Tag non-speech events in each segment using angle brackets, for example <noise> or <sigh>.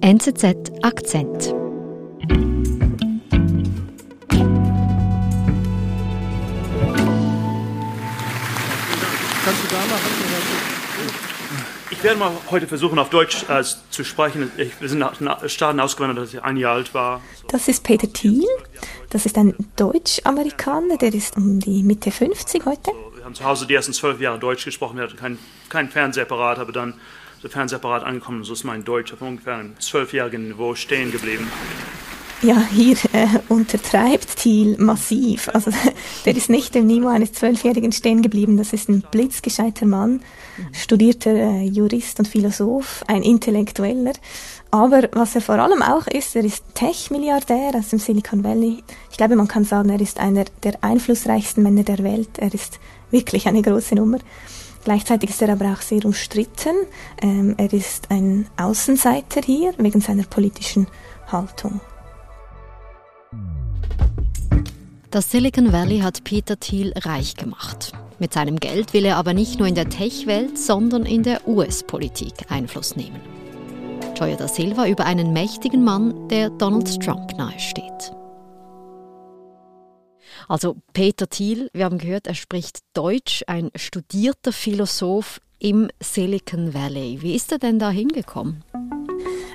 NZZ Akzent. Kannst du da machen? Ich werde mal heute versuchen, auf Deutsch äh, zu sprechen. Ich, wir sind nach, nach Staaten ausgewandert, als ich ein Jahr alt war. Das ist Peter Thiel. Das ist ein Deutsch-Amerikaner, der ist um die Mitte 50 heute. Wir haben zu Hause die ersten zwölf Jahre Deutsch gesprochen. Wir hatten kein, kein Fernsehapparat, aber dann der Fernsehapparat angekommen. So ist mein Deutsch auf ungefähr einem zwölfjährigen Niveau stehen geblieben. Ja, hier äh, untertreibt Thiel massiv. Also <laughs> der ist nicht im Niveau eines Zwölfjährigen stehen geblieben. Das ist ein blitzgescheiter Mann, studierter äh, Jurist und Philosoph, ein Intellektueller. Aber was er vor allem auch ist, er ist Tech-Milliardär aus dem Silicon Valley. Ich glaube, man kann sagen, er ist einer der einflussreichsten Männer der Welt. Er ist wirklich eine große Nummer. Gleichzeitig ist er aber auch sehr umstritten. Ähm, er ist ein Außenseiter hier wegen seiner politischen Haltung. Das Silicon Valley hat Peter Thiel reich gemacht. Mit seinem Geld will er aber nicht nur in der Tech-Welt, sondern in der US-Politik Einfluss nehmen. Joya da Silva über einen mächtigen Mann, der Donald Trump nahesteht. Also Peter Thiel, wir haben gehört, er spricht Deutsch, ein studierter Philosoph im Silicon Valley. Wie ist er denn da hingekommen?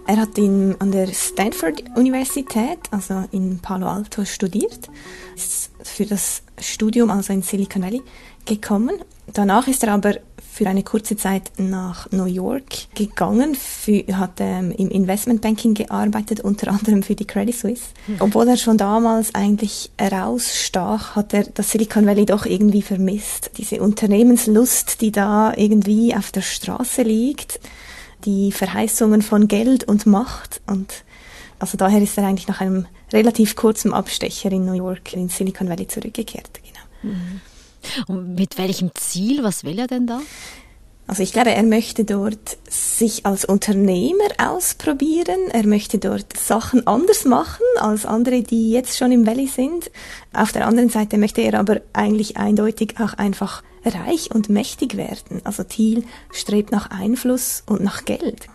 Er hat in, an der Stanford Universität, also in Palo Alto, studiert. Ist für das Studium also in Silicon Valley gekommen. Danach ist er aber für eine kurze Zeit nach New York gegangen, für, hat ähm, im Investmentbanking gearbeitet, unter anderem für die Credit Suisse. Mhm. Obwohl er schon damals eigentlich rausstach, hat er das Silicon Valley doch irgendwie vermisst. Diese Unternehmenslust, die da irgendwie auf der Straße liegt, die Verheißungen von Geld und Macht und also daher ist er eigentlich nach einem relativ kurzen Abstecher in New York in Silicon Valley zurückgekehrt. Genau. Mhm. Und mit welchem Ziel? Was will er denn da? Also ich glaube, er möchte dort sich als Unternehmer ausprobieren. Er möchte dort Sachen anders machen als andere, die jetzt schon im Valley sind. Auf der anderen Seite möchte er aber eigentlich eindeutig auch einfach reich und mächtig werden. Also Thiel strebt nach Einfluss und nach Geld.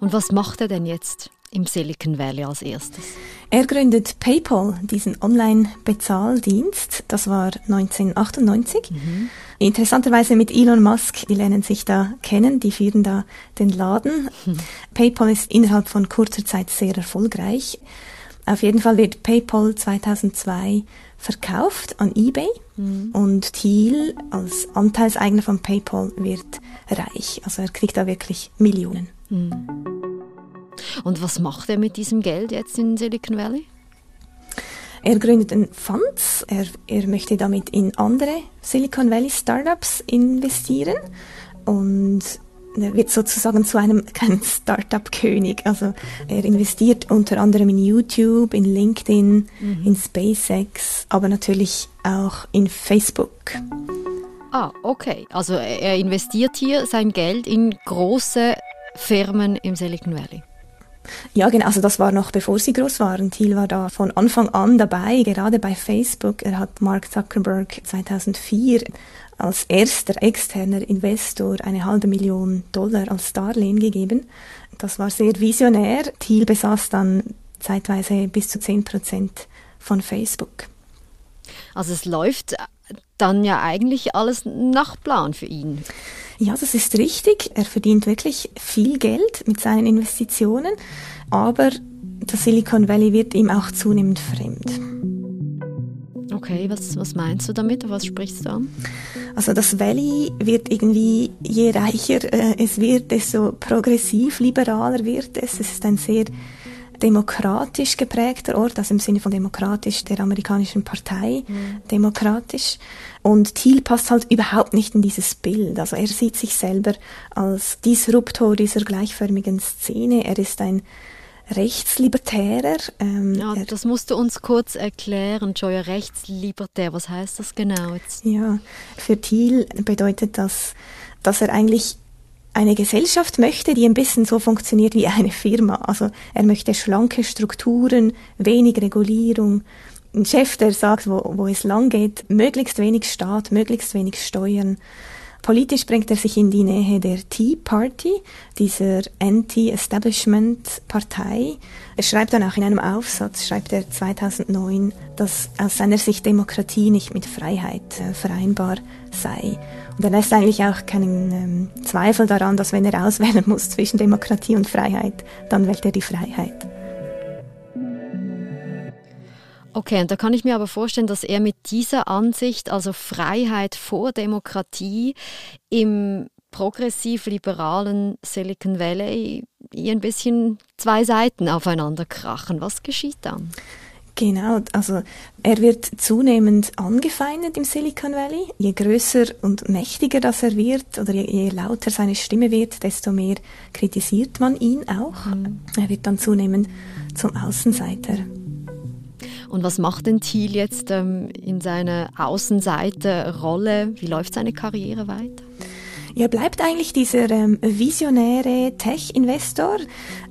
Und was macht er denn jetzt im Silicon Valley als erstes? Er gründet PayPal, diesen Online-Bezahldienst. Das war 1998. Mhm. Interessanterweise mit Elon Musk, die lernen sich da kennen, die führen da den Laden. Mhm. PayPal ist innerhalb von kurzer Zeit sehr erfolgreich. Auf jeden Fall wird PayPal 2002 verkauft an eBay mhm. und Thiel als Anteilseigner von PayPal wird reich. Also er kriegt da wirklich Millionen. Mhm. Und was macht er mit diesem Geld jetzt in Silicon Valley? Er gründet einen Fonds. Er, er möchte damit in andere Silicon Valley Startups investieren und er wird sozusagen zu einem <laughs> Startup-König. Also er investiert unter anderem in YouTube, in LinkedIn, mhm. in SpaceX, aber natürlich auch in Facebook. Ah, okay. Also er investiert hier sein Geld in große Firmen im Silicon Valley. Ja, genau. Also das war noch bevor sie groß waren. Thiel war da von Anfang an dabei, gerade bei Facebook. Er hat Mark Zuckerberg 2004 als erster externer Investor eine halbe Million Dollar als Darlehen gegeben. Das war sehr visionär. Thiel besaß dann zeitweise bis zu 10 Prozent von Facebook. Also es läuft dann ja eigentlich alles nach Plan für ihn. Ja, das ist richtig. Er verdient wirklich viel Geld mit seinen Investitionen, aber das Silicon Valley wird ihm auch zunehmend fremd. Okay, was, was meinst du damit? Was sprichst du an? Also das Valley wird irgendwie, je reicher äh, es wird, desto progressiv liberaler wird es. Es ist ein sehr demokratisch geprägter Ort, also im Sinne von demokratisch der amerikanischen Partei, mhm. demokratisch. Und Thiel passt halt überhaupt nicht in dieses Bild. Also er sieht sich selber als Disruptor dieser gleichförmigen Szene. Er ist ein Rechtslibertärer. Ähm, ja, das musst du uns kurz erklären, Joya. Rechtslibertär, was heißt das genau jetzt? Ja, für Thiel bedeutet das, dass er eigentlich eine Gesellschaft möchte, die ein bisschen so funktioniert wie eine Firma. Also er möchte schlanke Strukturen, wenig Regulierung. Ein Chef, der sagt, wo, wo es lang geht, möglichst wenig Staat, möglichst wenig Steuern. Politisch bringt er sich in die Nähe der Tea Party, dieser Anti-Establishment-Partei. Er schreibt dann auch in einem Aufsatz, schreibt er 2009, dass aus seiner Sicht Demokratie nicht mit Freiheit äh, vereinbar sei. Und er lässt eigentlich auch keinen ähm, Zweifel daran, dass wenn er auswählen muss zwischen Demokratie und Freiheit, dann wählt er die Freiheit. Okay, und da kann ich mir aber vorstellen, dass er mit dieser Ansicht, also Freiheit vor Demokratie, im progressiv-liberalen Silicon Valley hier ein bisschen zwei Seiten aufeinander krachen. Was geschieht dann? Genau, also er wird zunehmend angefeindet im Silicon Valley. Je größer und mächtiger das er wird oder je, je lauter seine Stimme wird, desto mehr kritisiert man ihn auch. Mhm. Er wird dann zunehmend zum Außenseiter. Und was macht denn Thiel jetzt ähm, in seiner Außenseiterrolle? Wie läuft seine Karriere weiter? Ja, bleibt eigentlich dieser ähm, visionäre Tech-Investor.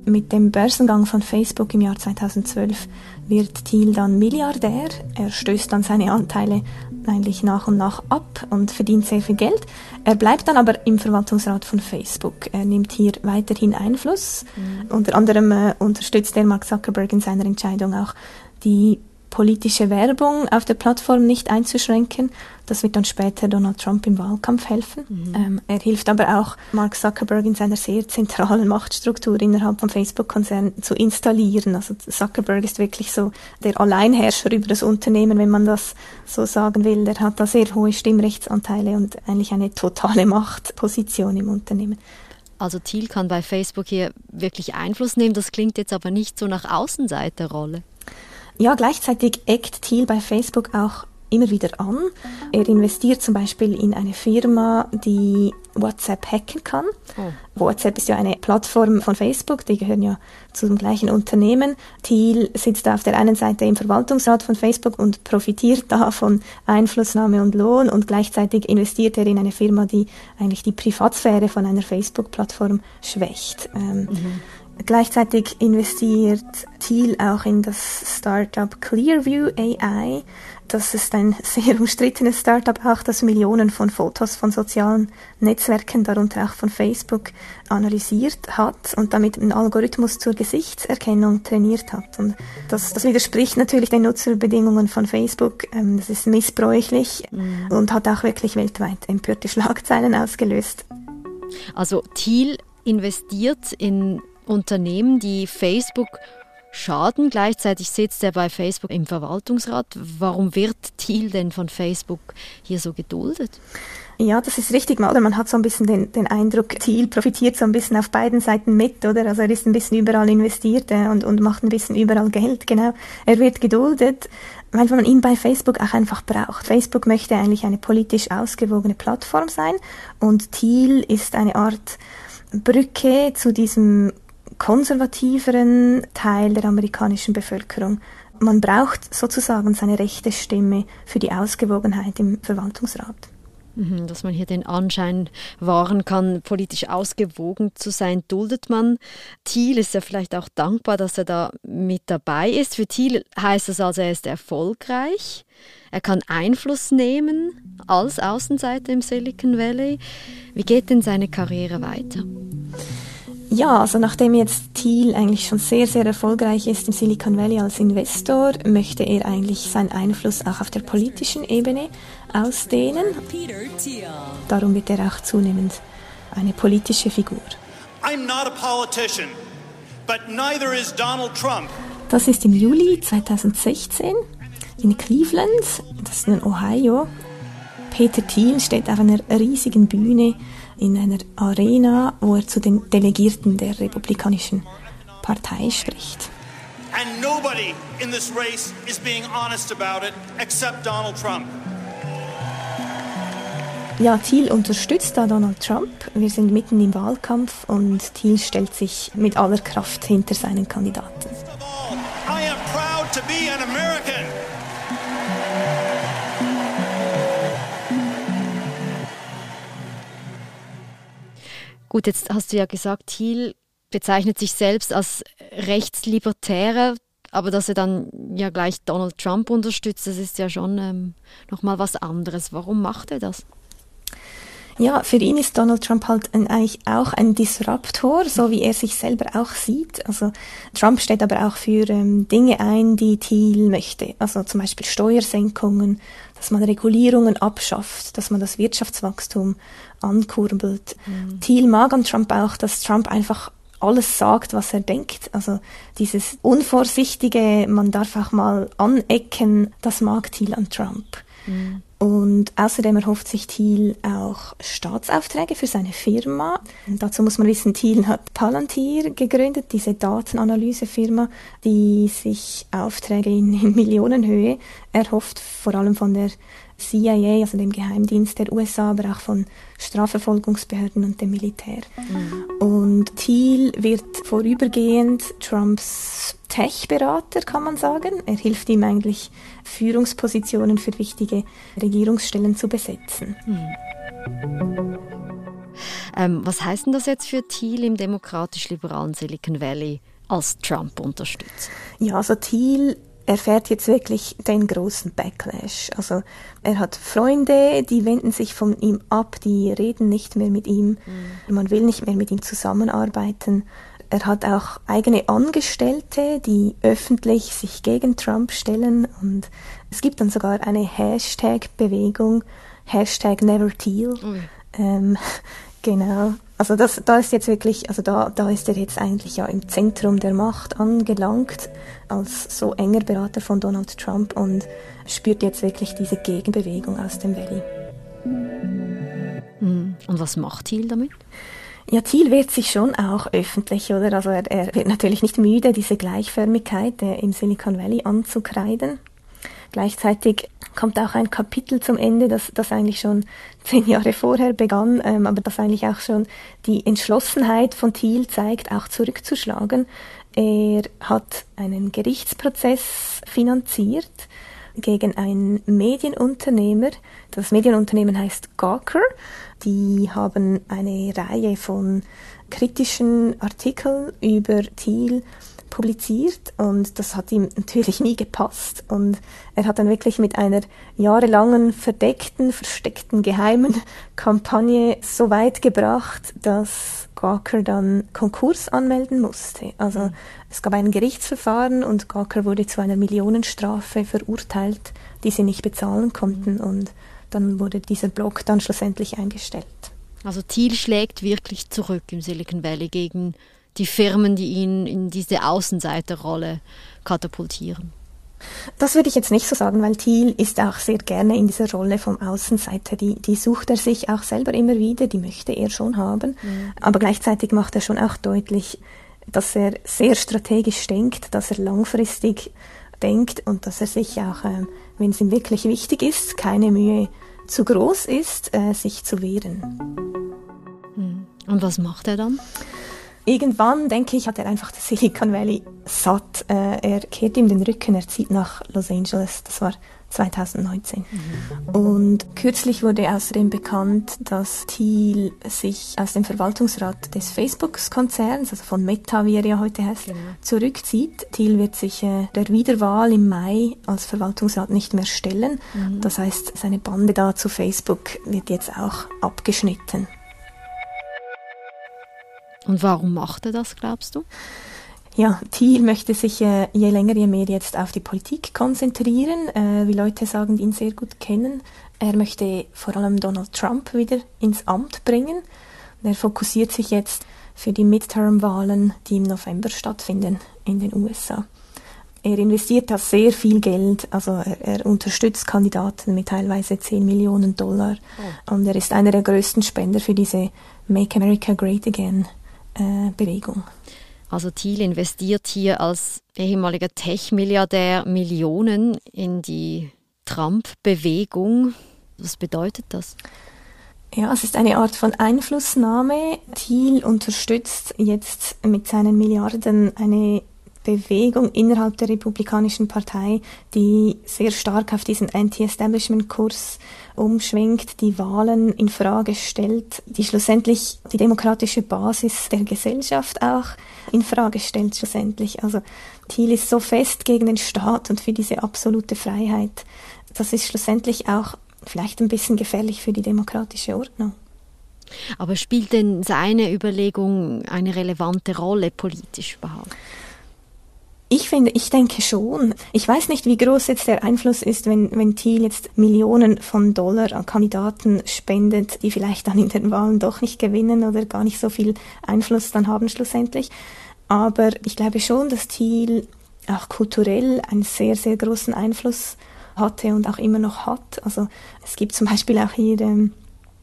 Mit dem Börsengang von Facebook im Jahr 2012 wird Thiel dann Milliardär. Er stößt dann seine Anteile eigentlich nach und nach ab und verdient sehr viel Geld. Er bleibt dann aber im Verwaltungsrat von Facebook. Er nimmt hier weiterhin Einfluss. Mhm. Unter anderem äh, unterstützt er Mark Zuckerberg in seiner Entscheidung auch die politische Werbung auf der Plattform nicht einzuschränken. Das wird dann später Donald Trump im Wahlkampf helfen. Mhm. Ähm, er hilft aber auch Mark Zuckerberg in seiner sehr zentralen Machtstruktur innerhalb vom Facebook-Konzern zu installieren. Also Zuckerberg ist wirklich so der Alleinherrscher über das Unternehmen, wenn man das so sagen will. Der hat da sehr hohe Stimmrechtsanteile und eigentlich eine totale <laughs> Machtposition im Unternehmen. Also Thiel kann bei Facebook hier wirklich Einfluss nehmen. Das klingt jetzt aber nicht so nach Außenseiterrolle. Ja, gleichzeitig eckt Thiel bei Facebook auch immer wieder an. Er investiert zum Beispiel in eine Firma, die WhatsApp hacken kann. Oh. WhatsApp ist ja eine Plattform von Facebook, die gehören ja zum gleichen Unternehmen. Thiel sitzt auf der einen Seite im Verwaltungsrat von Facebook und profitiert da von Einflussnahme und Lohn und gleichzeitig investiert er in eine Firma, die eigentlich die Privatsphäre von einer Facebook-Plattform schwächt. Ähm, mhm. Gleichzeitig investiert Thiel auch in das Startup Clearview AI. Das ist ein <laughs> sehr umstrittenes Startup, auch das Millionen von Fotos von sozialen Netzwerken, darunter auch von Facebook, analysiert hat und damit einen Algorithmus zur Gesichtserkennung trainiert hat. Und das, das widerspricht natürlich den Nutzerbedingungen von Facebook. Ähm, das ist missbräuchlich mhm. und hat auch wirklich weltweit empörte Schlagzeilen ausgelöst. Also Thiel investiert in Unternehmen, die Facebook schaden. Gleichzeitig sitzt er bei Facebook im Verwaltungsrat. Warum wird Thiel denn von Facebook hier so geduldet? Ja, das ist richtig? Man hat so ein bisschen den, den Eindruck, Thiel profitiert so ein bisschen auf beiden Seiten mit, oder? Also er ist ein bisschen überall investiert äh, und, und macht ein bisschen überall Geld, genau. Er wird geduldet, weil man ihn bei Facebook auch einfach braucht. Facebook möchte eigentlich eine politisch ausgewogene Plattform sein und Thiel ist eine Art Brücke zu diesem konservativeren Teil der amerikanischen Bevölkerung. Man braucht sozusagen seine rechte Stimme für die Ausgewogenheit im Verwaltungsrat. Mhm, dass man hier den Anschein wahren kann, politisch ausgewogen zu sein, duldet man. Thiel ist ja vielleicht auch dankbar, dass er da mit dabei ist. Für Thiel heißt das also, er ist erfolgreich. Er kann Einfluss nehmen als Außenseiter im Silicon Valley. Wie geht denn seine Karriere weiter? Ja, also nachdem jetzt Thiel eigentlich schon sehr, sehr erfolgreich ist im Silicon Valley als Investor, möchte er eigentlich seinen Einfluss auch auf der politischen Ebene ausdehnen. Darum wird er auch zunehmend eine politische Figur. I'm not a politician, but neither is Donald Trump. Das ist im Juli 2016 in Cleveland, das ist in Ohio. Peter Thiel steht auf einer riesigen Bühne in einer Arena, wo er zu den Delegierten der Republikanischen Partei spricht. And nobody in this race is being honest about it except Donald Trump. Ja, Thiel unterstützt da Donald Trump. Wir sind mitten im Wahlkampf und Thiel stellt sich mit aller Kraft hinter seinen Kandidaten. I am proud to be an American. Gut, jetzt hast du ja gesagt, Thiel bezeichnet sich selbst als Rechtslibertärer, aber dass er dann ja gleich Donald Trump unterstützt, das ist ja schon ähm, nochmal was anderes. Warum macht er das? Ja, für ihn ist Donald Trump halt ein, eigentlich auch ein Disruptor, so wie er sich selber auch sieht. Also Trump steht aber auch für ähm, Dinge ein, die Thiel möchte. Also zum Beispiel Steuersenkungen, dass man Regulierungen abschafft, dass man das Wirtschaftswachstum ankurbelt. Mhm. Thiel mag an Trump auch, dass Trump einfach alles sagt, was er denkt. Also dieses unvorsichtige, man darf auch mal anecken, das mag Thiel an Trump. Mhm. Und außerdem erhofft sich Thiel auch Staatsaufträge für seine Firma. Dazu muss man wissen, Thiel hat Palantir gegründet, diese Datenanalysefirma, die sich Aufträge in, in Millionenhöhe erhofft, vor allem von der CIA, also dem Geheimdienst der USA, aber auch von Strafverfolgungsbehörden und dem Militär. Mhm. Und Thiel wird vorübergehend Trumps Tech-Berater, kann man sagen. Er hilft ihm eigentlich, Führungspositionen für wichtige Regierungsstellen zu besetzen. Mhm. Ähm, was heißt denn das jetzt für Thiel im demokratisch-liberalen Silicon Valley als Trump-Unterstützer? Ja, also Thiel erfährt jetzt wirklich den großen Backlash. Also er hat Freunde, die wenden sich von ihm ab, die reden nicht mehr mit ihm, mhm. man will nicht mehr mit ihm zusammenarbeiten. Er hat auch eigene Angestellte, die öffentlich sich gegen Trump stellen und es gibt dann sogar eine Hashtag-Bewegung, Hashtag NeverTeal. Mhm. Ähm, <laughs> genau, also das, da ist jetzt wirklich, also da, da ist er jetzt eigentlich ja im Zentrum der Macht angelangt, als so enger Berater von Donald Trump und spürt jetzt wirklich diese Gegenbewegung aus dem Valley. Hm. Und was macht Thiel damit? Ja, Thiel wird sich schon auch öffentlich, oder? Also er, er wird natürlich nicht müde, diese Gleichförmigkeit äh, im Silicon Valley anzukreiden. Gleichzeitig kommt auch ein Kapitel zum Ende, das, das eigentlich schon zehn Jahre vorher begann, ähm, aber das eigentlich auch schon die Entschlossenheit von Thiel zeigt, auch zurückzuschlagen. Er hat einen Gerichtsprozess finanziert gegen einen Medienunternehmer. Das Medienunternehmen heißt Gawker. Die haben eine Reihe von kritischen Artikeln über Thiel publiziert und das hat ihm natürlich nie gepasst und er hat dann wirklich mit einer jahrelangen verdeckten, versteckten, geheimen Kampagne so weit gebracht, dass Gawker dann Konkurs anmelden musste. Also mhm. es gab ein Gerichtsverfahren und Gawker wurde zu einer Millionenstrafe verurteilt, die sie nicht bezahlen konnten mhm. und dann wurde dieser Blog dann schlussendlich eingestellt. Also Thiel schlägt wirklich zurück im Silicon Valley gegen die Firmen, die ihn in diese Außenseiterrolle katapultieren? Das würde ich jetzt nicht so sagen, weil Thiel ist auch sehr gerne in dieser Rolle vom Außenseiter. Die, die sucht er sich auch selber immer wieder, die möchte er schon haben. Mhm. Aber gleichzeitig macht er schon auch deutlich, dass er sehr strategisch denkt, dass er langfristig denkt und dass er sich auch, äh, wenn es ihm wirklich wichtig ist, keine Mühe zu groß ist, äh, sich zu wehren. Mhm. Und was macht er dann? Irgendwann, denke ich, hat er einfach das Silicon Valley satt. Äh, er kehrt ihm den Rücken, er zieht nach Los Angeles. Das war 2019. Mhm. Und kürzlich wurde außerdem bekannt, dass Thiel sich aus dem Verwaltungsrat des Facebook-Konzerns, also von Meta, wie er ja heute heißt, genau. zurückzieht. Thiel wird sich äh, der Wiederwahl im Mai als Verwaltungsrat nicht mehr stellen. Mhm. Das heißt, seine Bande da zu Facebook wird jetzt auch abgeschnitten. Und warum macht er das, glaubst du? Ja, Thiel möchte sich äh, je länger, je mehr jetzt auf die Politik konzentrieren, äh, wie Leute sagen, die ihn sehr gut kennen. Er möchte vor allem Donald Trump wieder ins Amt bringen. Und er fokussiert sich jetzt für die Midterm-Wahlen, die im November stattfinden in den USA. Er investiert da sehr viel Geld, also er, er unterstützt Kandidaten mit teilweise 10 Millionen Dollar oh. und er ist einer der größten Spender für diese Make America Great Again äh, Bewegung. Also Thiel investiert hier als ehemaliger Tech-Milliardär Millionen in die Trump-Bewegung. Was bedeutet das? Ja, es ist eine Art von Einflussnahme. Thiel unterstützt jetzt mit seinen Milliarden eine Bewegung innerhalb der Republikanischen Partei, die sehr stark auf diesen Anti-Establishment-Kurs umschwingt, die Wahlen in Frage stellt, die schlussendlich die demokratische Basis der Gesellschaft auch in Frage stellt schlussendlich. Also Thiel ist so fest gegen den Staat und für diese absolute Freiheit. Das ist schlussendlich auch vielleicht ein bisschen gefährlich für die demokratische Ordnung. Aber spielt denn seine Überlegung eine relevante Rolle politisch überhaupt? Ich finde, ich denke schon. Ich weiß nicht, wie groß jetzt der Einfluss ist, wenn, wenn Thiel jetzt Millionen von Dollar an Kandidaten spendet, die vielleicht dann in den Wahlen doch nicht gewinnen oder gar nicht so viel Einfluss dann haben schlussendlich. Aber ich glaube schon, dass Thiel auch kulturell einen sehr, sehr großen Einfluss hatte und auch immer noch hat. Also es gibt zum Beispiel auch hier ähm,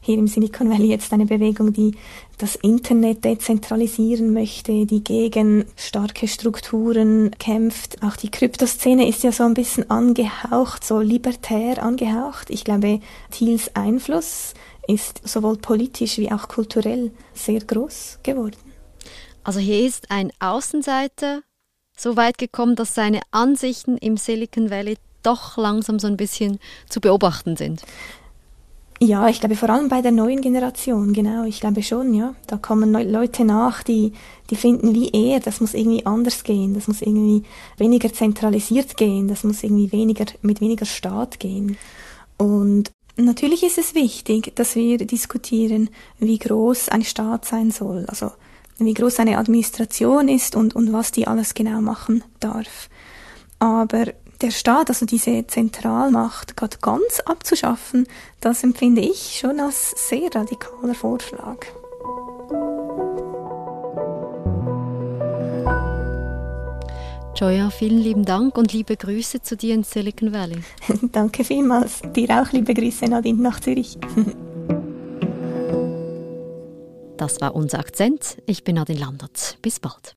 hier im Silicon Valley jetzt eine Bewegung, die das Internet dezentralisieren möchte, die gegen starke Strukturen kämpft. Auch die Kryptoszene ist ja so ein bisschen angehaucht, so libertär angehaucht. Ich glaube, Thiels Einfluss ist sowohl politisch wie auch kulturell sehr groß geworden. Also hier ist ein Außenseiter so weit gekommen, dass seine Ansichten im Silicon Valley doch langsam so ein bisschen zu beobachten sind. Ja, ich glaube vor allem bei der neuen Generation, genau, ich glaube schon, ja. Da kommen Leute nach, die, die finden wie er, das muss irgendwie anders gehen, das muss irgendwie weniger zentralisiert gehen, das muss irgendwie weniger, mit weniger Staat gehen. Und natürlich ist es wichtig, dass wir diskutieren, wie groß ein Staat sein soll, also wie groß eine Administration ist und, und was die alles genau machen darf. Aber der Staat, also diese Zentralmacht, gerade ganz abzuschaffen, das empfinde ich schon als sehr radikaler Vorschlag. Joya, vielen lieben Dank und liebe Grüße zu dir in Silicon Valley. <laughs> Danke vielmals. Dir auch liebe Grüße, Nadine, nach Zürich. das war unser Akzent. Ich bin Nadine Landert. Bis bald.